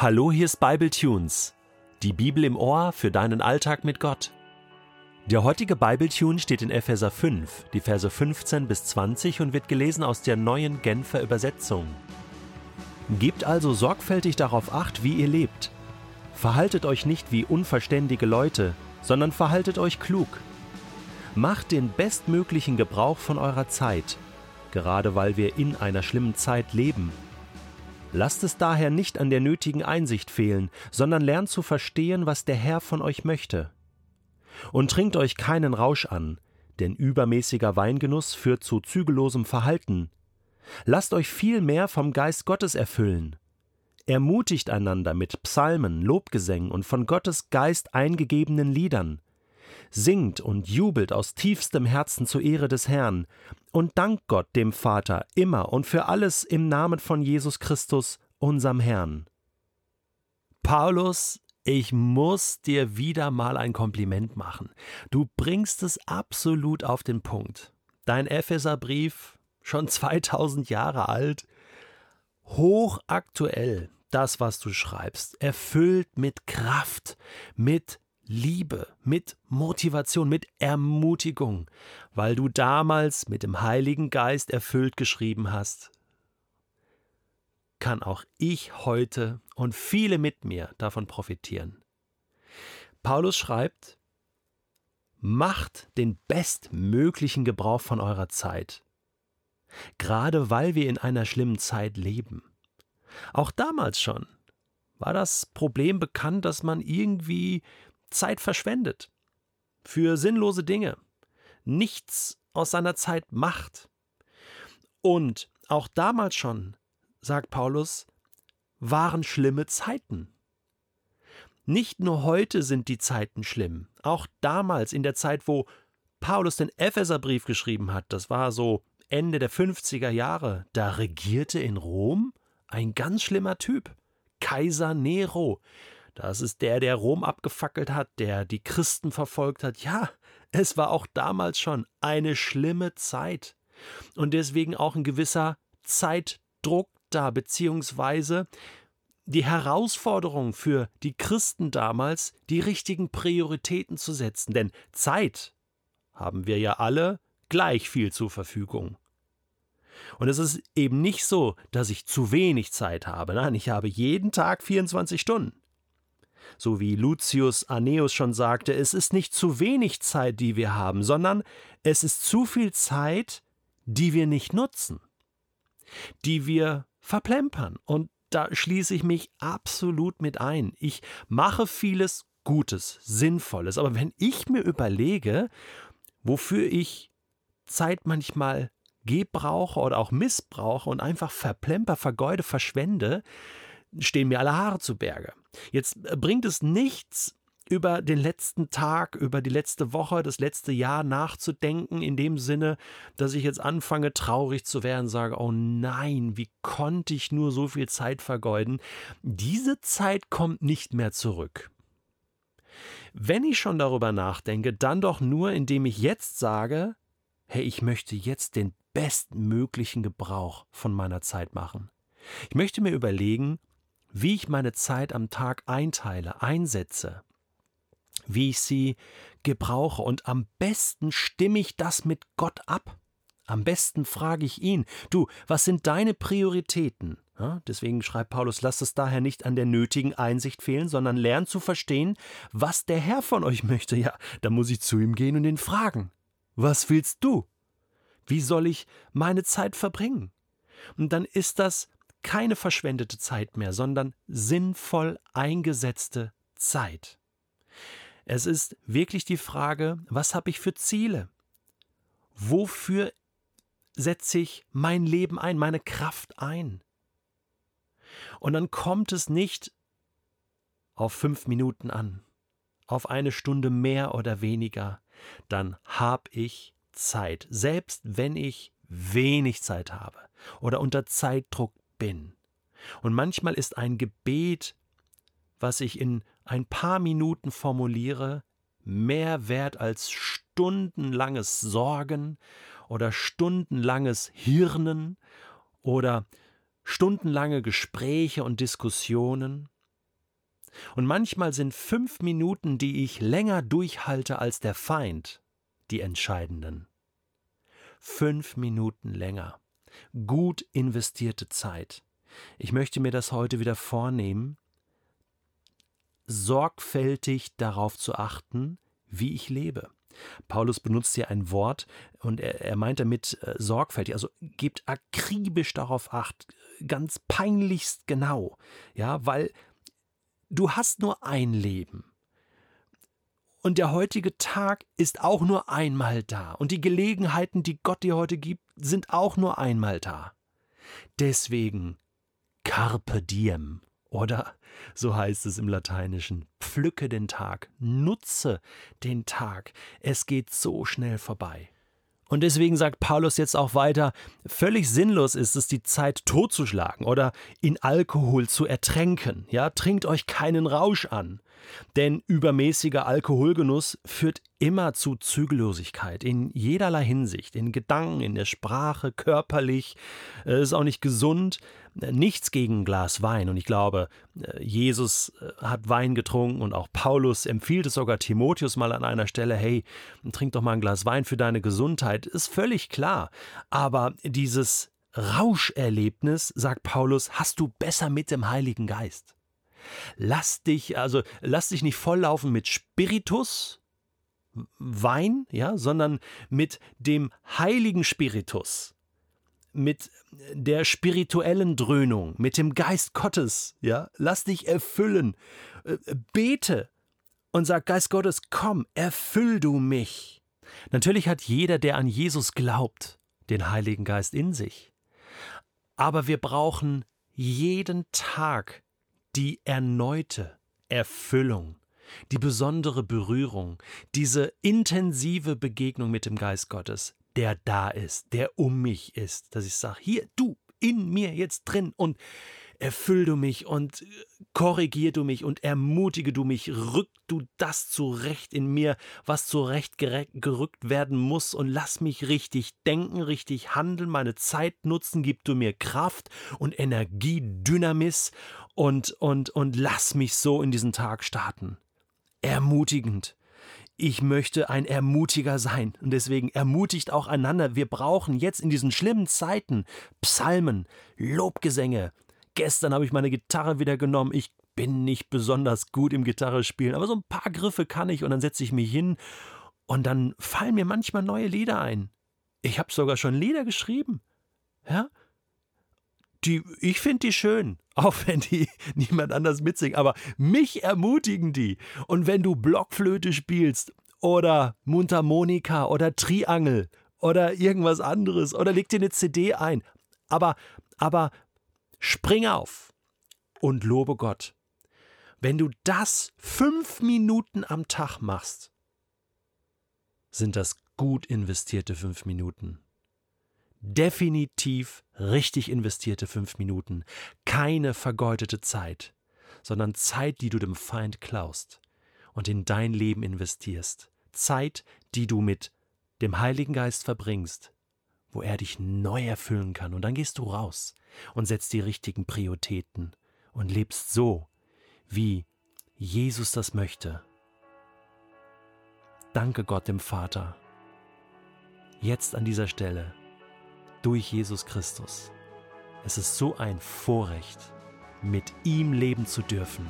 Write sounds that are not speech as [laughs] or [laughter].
Hallo, hier ist Bible Tunes, die Bibel im Ohr für deinen Alltag mit Gott. Der heutige Bible Tune steht in Epheser 5, die Verse 15 bis 20 und wird gelesen aus der neuen Genfer Übersetzung. Gebt also sorgfältig darauf acht, wie ihr lebt. Verhaltet euch nicht wie unverständige Leute, sondern verhaltet euch klug. Macht den bestmöglichen Gebrauch von eurer Zeit, gerade weil wir in einer schlimmen Zeit leben Lasst es daher nicht an der nötigen Einsicht fehlen, sondern lernt zu verstehen, was der Herr von euch möchte. Und trinkt euch keinen Rausch an, denn übermäßiger Weingenuss führt zu zügellosem Verhalten. Lasst euch viel mehr vom Geist Gottes erfüllen. Ermutigt einander mit Psalmen, Lobgesängen und von Gottes Geist eingegebenen Liedern. Singt und jubelt aus tiefstem Herzen zur Ehre des Herrn und dankt Gott dem Vater immer und für alles im Namen von Jesus Christus, unserem Herrn. Paulus, ich muss dir wieder mal ein Kompliment machen. Du bringst es absolut auf den Punkt. Dein Epheserbrief, schon [laughs] 2000 Jahre alt, hochaktuell, das, was du schreibst, erfüllt mit Kraft, mit Liebe, mit Motivation, mit Ermutigung, weil du damals mit dem Heiligen Geist erfüllt geschrieben hast, kann auch ich heute und viele mit mir davon profitieren. Paulus schreibt, Macht den bestmöglichen Gebrauch von eurer Zeit, gerade weil wir in einer schlimmen Zeit leben. Auch damals schon war das Problem bekannt, dass man irgendwie Zeit verschwendet für sinnlose Dinge, nichts aus seiner Zeit macht. Und auch damals schon, sagt Paulus, waren schlimme Zeiten. Nicht nur heute sind die Zeiten schlimm, auch damals in der Zeit, wo Paulus den Epheserbrief geschrieben hat, das war so Ende der 50er Jahre, da regierte in Rom ein ganz schlimmer Typ, Kaiser Nero, das ist der, der Rom abgefackelt hat, der die Christen verfolgt hat. Ja, es war auch damals schon eine schlimme Zeit. Und deswegen auch ein gewisser Zeitdruck da, beziehungsweise die Herausforderung für die Christen damals, die richtigen Prioritäten zu setzen. Denn Zeit haben wir ja alle gleich viel zur Verfügung. Und es ist eben nicht so, dass ich zu wenig Zeit habe. Nein, ich habe jeden Tag 24 Stunden. So wie Lucius Anneus schon sagte, es ist nicht zu wenig Zeit, die wir haben, sondern es ist zu viel Zeit, die wir nicht nutzen, die wir verplempern. Und da schließe ich mich absolut mit ein. Ich mache vieles Gutes, Sinnvolles, aber wenn ich mir überlege, wofür ich Zeit manchmal gebrauche oder auch missbrauche und einfach verplemper, vergeude, verschwende, stehen mir alle Haare zu Berge. Jetzt äh, bringt es nichts, über den letzten Tag, über die letzte Woche, das letzte Jahr nachzudenken, in dem Sinne, dass ich jetzt anfange, traurig zu werden, sage, oh nein, wie konnte ich nur so viel Zeit vergeuden? Diese Zeit kommt nicht mehr zurück. Wenn ich schon darüber nachdenke, dann doch nur, indem ich jetzt sage, hey, ich möchte jetzt den bestmöglichen Gebrauch von meiner Zeit machen. Ich möchte mir überlegen, wie ich meine Zeit am Tag einteile, einsetze, wie ich sie gebrauche und am besten stimme ich das mit Gott ab. Am besten frage ich ihn, du, was sind deine Prioritäten? Ja, deswegen schreibt Paulus, lasst es daher nicht an der nötigen Einsicht fehlen, sondern lernt zu verstehen, was der Herr von euch möchte. Ja, da muss ich zu ihm gehen und ihn fragen. Was willst du? Wie soll ich meine Zeit verbringen? Und dann ist das keine verschwendete Zeit mehr, sondern sinnvoll eingesetzte Zeit. Es ist wirklich die Frage, was habe ich für Ziele? Wofür setze ich mein Leben ein, meine Kraft ein? Und dann kommt es nicht auf fünf Minuten an, auf eine Stunde mehr oder weniger, dann habe ich Zeit, selbst wenn ich wenig Zeit habe oder unter Zeitdruck bin. Und manchmal ist ein Gebet, was ich in ein paar Minuten formuliere, mehr wert als stundenlanges Sorgen oder stundenlanges Hirnen oder stundenlange Gespräche und Diskussionen. Und manchmal sind fünf Minuten, die ich länger durchhalte als der Feind, die entscheidenden. Fünf Minuten länger. Gut investierte Zeit. Ich möchte mir das heute wieder vornehmen, sorgfältig darauf zu achten, wie ich lebe. Paulus benutzt hier ein Wort und er, er meint damit äh, sorgfältig, also gebt akribisch darauf acht, ganz peinlichst genau, ja, weil du hast nur ein Leben. Und der heutige Tag ist auch nur einmal da. Und die Gelegenheiten, die Gott dir heute gibt, sind auch nur einmal da. Deswegen carpe diem, oder so heißt es im Lateinischen, pflücke den Tag, nutze den Tag, es geht so schnell vorbei. Und deswegen sagt Paulus jetzt auch weiter, völlig sinnlos ist es, die Zeit totzuschlagen oder in Alkohol zu ertränken. Ja, trinkt euch keinen Rausch an. Denn übermäßiger Alkoholgenuss führt immer zu Zügellosigkeit in jederlei Hinsicht, in Gedanken, in der Sprache, körperlich, äh, ist auch nicht gesund. Nichts gegen ein Glas Wein. Und ich glaube, äh, Jesus äh, hat Wein getrunken und auch Paulus empfiehlt es sogar Timotheus mal an einer Stelle, hey, trink doch mal ein Glas Wein für deine Gesundheit, ist völlig klar. Aber dieses Rauscherlebnis, sagt Paulus, hast du besser mit dem Heiligen Geist. Lass dich, also lass dich nicht volllaufen mit Spiritus, Wein, ja, sondern mit dem heiligen Spiritus, mit der spirituellen Dröhnung, mit dem Geist Gottes, ja, lass dich erfüllen, äh, bete und sag Geist Gottes, komm, erfüll du mich. Natürlich hat jeder, der an Jesus glaubt, den Heiligen Geist in sich. Aber wir brauchen jeden Tag die erneute Erfüllung, die besondere Berührung, diese intensive Begegnung mit dem Geist Gottes, der da ist, der um mich ist, dass ich sage, hier, du in mir jetzt drin und erfüll du mich und korrigier du mich und ermutige du mich, rück du das zurecht in mir, was zurecht gerückt werden muss und lass mich richtig denken, richtig handeln, meine Zeit nutzen, gib du mir Kraft und Energie, Dynamis und, und, und lass mich so in diesen Tag starten. Ermutigend. Ich möchte ein Ermutiger sein und deswegen ermutigt auch einander. Wir brauchen jetzt in diesen schlimmen Zeiten Psalmen, Lobgesänge, Gestern habe ich meine Gitarre wieder genommen. Ich bin nicht besonders gut im Gitarre spielen, aber so ein paar Griffe kann ich und dann setze ich mich hin und dann fallen mir manchmal neue Lieder ein. Ich habe sogar schon Lieder geschrieben. Ja? Die, ich finde die schön, auch wenn die [laughs] niemand anders mitsingt, aber mich ermutigen die. Und wenn du Blockflöte spielst oder Mundharmonika oder Triangel oder irgendwas anderes oder leg dir eine CD ein, aber, aber Spring auf und lobe Gott. Wenn du das fünf Minuten am Tag machst, sind das gut investierte fünf Minuten. Definitiv richtig investierte fünf Minuten. Keine vergeudete Zeit, sondern Zeit, die du dem Feind klaust und in dein Leben investierst. Zeit, die du mit dem Heiligen Geist verbringst, wo er dich neu erfüllen kann. Und dann gehst du raus und setzt die richtigen Prioritäten und lebst so, wie Jesus das möchte. Danke Gott dem Vater. Jetzt an dieser Stelle, durch Jesus Christus. Es ist so ein Vorrecht, mit ihm leben zu dürfen